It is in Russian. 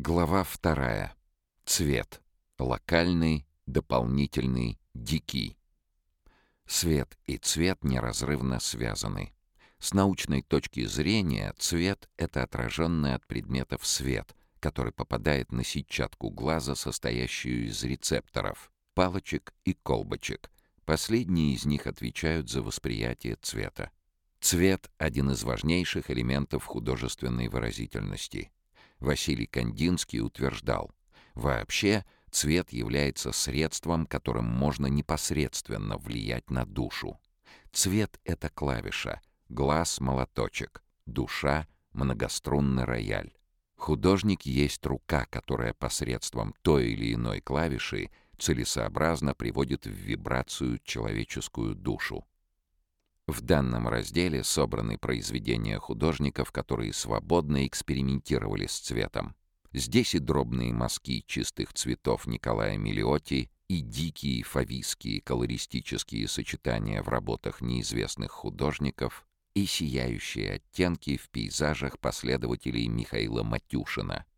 Глава вторая. Цвет. Локальный, дополнительный, дикий. Свет и цвет неразрывно связаны. С научной точки зрения цвет — это отраженный от предметов свет, который попадает на сетчатку глаза, состоящую из рецепторов, палочек и колбочек. Последние из них отвечают за восприятие цвета. Цвет — один из важнейших элементов художественной выразительности. Василий Кандинский утверждал, вообще цвет является средством, которым можно непосредственно влиять на душу. Цвет — это клавиша, глаз — молоточек, душа — многострунный рояль. Художник есть рука, которая посредством той или иной клавиши целесообразно приводит в вибрацию человеческую душу. В данном разделе собраны произведения художников, которые свободно экспериментировали с цветом. Здесь и дробные мазки чистых цветов Николая Мелиоти, и дикие фавийские колористические сочетания в работах неизвестных художников, и сияющие оттенки в пейзажах последователей Михаила Матюшина —